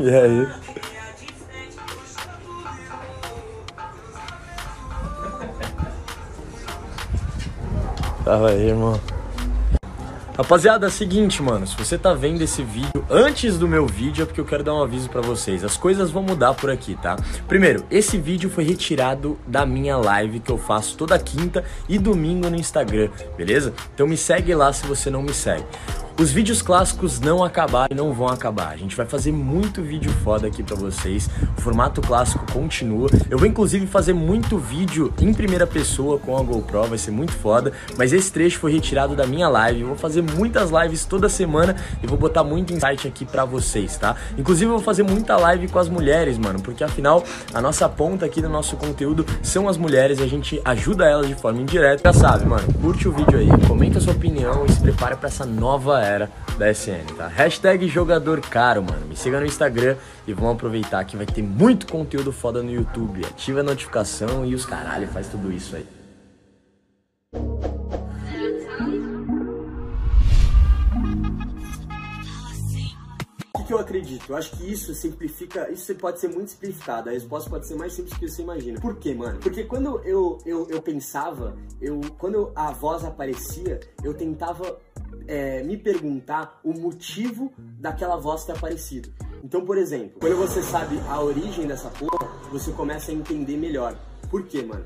E aí? Tava aí, irmão. Rapaziada, é o seguinte, mano, se você tá vendo esse vídeo antes do meu vídeo é porque eu quero dar um aviso para vocês. As coisas vão mudar por aqui, tá? Primeiro, esse vídeo foi retirado da minha live que eu faço toda quinta e domingo no Instagram, beleza? Então me segue lá se você não me segue. Os vídeos clássicos não acabaram e não vão acabar. A gente vai fazer muito vídeo foda aqui pra vocês. O formato clássico continua. Eu vou inclusive fazer muito vídeo em primeira pessoa com a GoPro, vai ser muito foda. Mas esse trecho foi retirado da minha live. Eu vou fazer muitas lives toda semana e vou botar muito insight aqui pra vocês, tá? Inclusive eu vou fazer muita live com as mulheres, mano, porque afinal a nossa ponta aqui do nosso conteúdo são as mulheres e a gente ajuda elas de forma indireta. Já sabe, mano, curte o vídeo aí, comenta a sua opinião e se prepara para essa nova era da SN, tá? Hashtag jogador caro, mano. Me siga no Instagram e vamos aproveitar que vai ter muito conteúdo foda no YouTube. Ativa a notificação e os caralho, faz tudo isso aí. Eu acredito? Eu acho que isso simplifica, isso pode ser muito simplificado, a resposta pode ser mais simples que você imagina. Por quê, mano? Porque quando eu, eu, eu pensava, eu, quando a voz aparecia, eu tentava é, me perguntar o motivo daquela voz ter aparecido. Então, por exemplo, quando você sabe a origem dessa porra, você começa a entender melhor. Por quê, mano?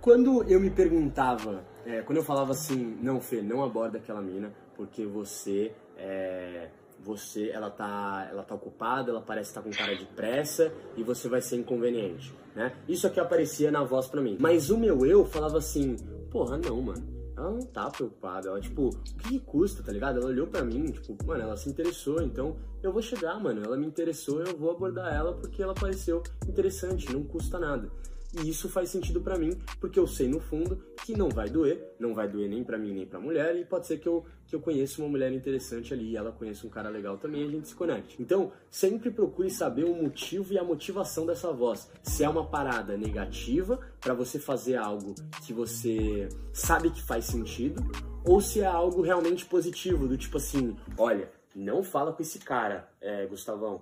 Quando eu me perguntava, é, quando eu falava assim, não, Fê, não aborda aquela mina, porque você é, você ela tá ela tá ocupada, ela parece estar tá com cara de pressa e você vai ser inconveniente, né? Isso aqui aparecia na voz para mim. Mas o meu eu falava assim, porra, não, mano ela não tá preocupada. Ela, tipo, o que, que custa, tá ligado? Ela olhou pra mim, tipo, mano, ela se interessou, então eu vou chegar, mano. Ela me interessou, eu vou abordar ela porque ela pareceu interessante, não custa nada. E isso faz sentido para mim, porque eu sei no fundo que não vai doer, não vai doer nem para mim nem para mulher, e pode ser que eu, que eu conheça uma mulher interessante ali e ela conheça um cara legal também e a gente se conecte. Então, sempre procure saber o motivo e a motivação dessa voz. Se é uma parada negativa para você fazer algo que você sabe que faz sentido, ou se é algo realmente positivo, do tipo assim, olha, não fala com esse cara, é, Gustavão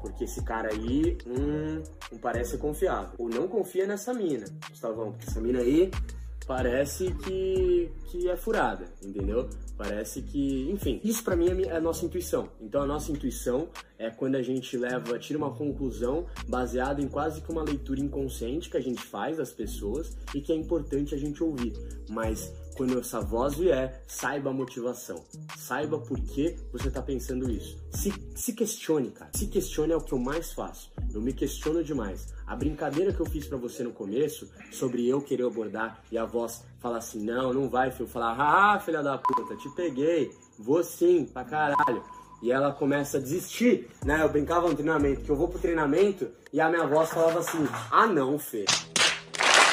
porque esse cara aí, hum, não parece confiável. Ou não confia nessa mina, Gustavão, porque essa mina aí parece que, que é furada, entendeu? Parece que, enfim, isso para mim é, é a nossa intuição. Então a nossa intuição é quando a gente leva, tira uma conclusão baseada em quase que uma leitura inconsciente que a gente faz das pessoas e que é importante a gente ouvir. Mas quando essa voz vier, saiba a motivação. Saiba por que você está pensando isso. Se, se questione, cara. Se questione é o que eu mais faço. Eu me questiono demais. A brincadeira que eu fiz para você no começo, sobre eu querer abordar e a voz falar assim, não, não vai, filho. Falar, ah, filha da puta, te peguei. Vou sim, pra caralho. E ela começa a desistir, né? Eu brincava no treinamento, que eu vou pro treinamento e a minha voz falava assim, ah não, Fê.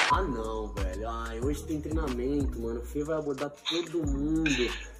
Ah não, velho. Ai, hoje tem treinamento, mano. O Fê vai abordar todo mundo.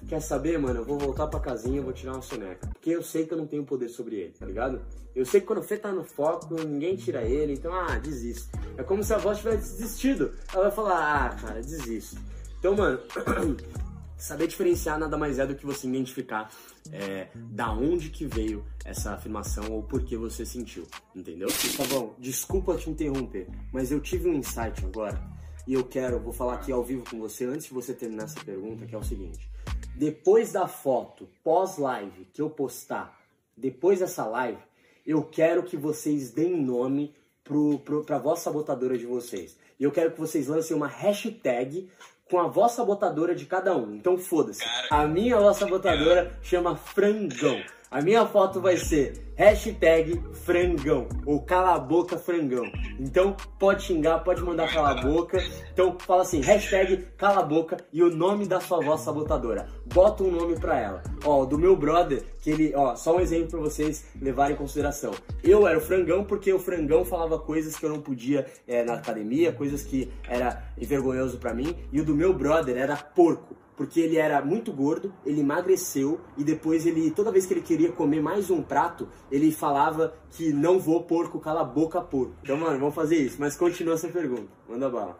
Quer saber, mano? Eu vou voltar pra casinha, vou tirar uma soneca. Porque eu sei que eu não tenho poder sobre ele, tá ligado? Eu sei que quando o Fê tá no foco, ninguém tira ele, então, ah, desisto. É como se a voz tivesse desistido. Ela vai falar, ah, cara, desisto. Então, mano, Saber diferenciar nada mais é do que você identificar é, da onde que veio essa afirmação ou por que você sentiu, entendeu? Tá bom, desculpa te interromper, mas eu tive um insight agora e eu quero, vou falar aqui ao vivo com você antes de você terminar essa pergunta, que é o seguinte. Depois da foto pós-live que eu postar, depois dessa live, eu quero que vocês deem nome pro, pro, pra voz sabotadora de vocês. E eu quero que vocês lancem uma hashtag com a voz sabotadora de cada um. Então foda-se. A minha voz sabotadora chama Frangão. A minha foto vai ser hashtag frangão ou cala a boca frangão. Então pode xingar, pode mandar cala a boca. Então fala assim, hashtag cala a boca e o nome da sua voz sabotadora. Bota um nome pra ela. Ó, do meu brother, que ele, ó, só um exemplo pra vocês levarem em consideração. Eu era o frangão porque o frangão falava coisas que eu não podia é, na academia, coisas que era vergonhoso para mim. E o do meu brother era porco porque ele era muito gordo, ele emagreceu e depois ele, toda vez que ele queria comer mais um prato, ele falava que não vou porco, cala a boca porco. Então, mano, vamos fazer isso. Mas continua essa pergunta. Manda bala.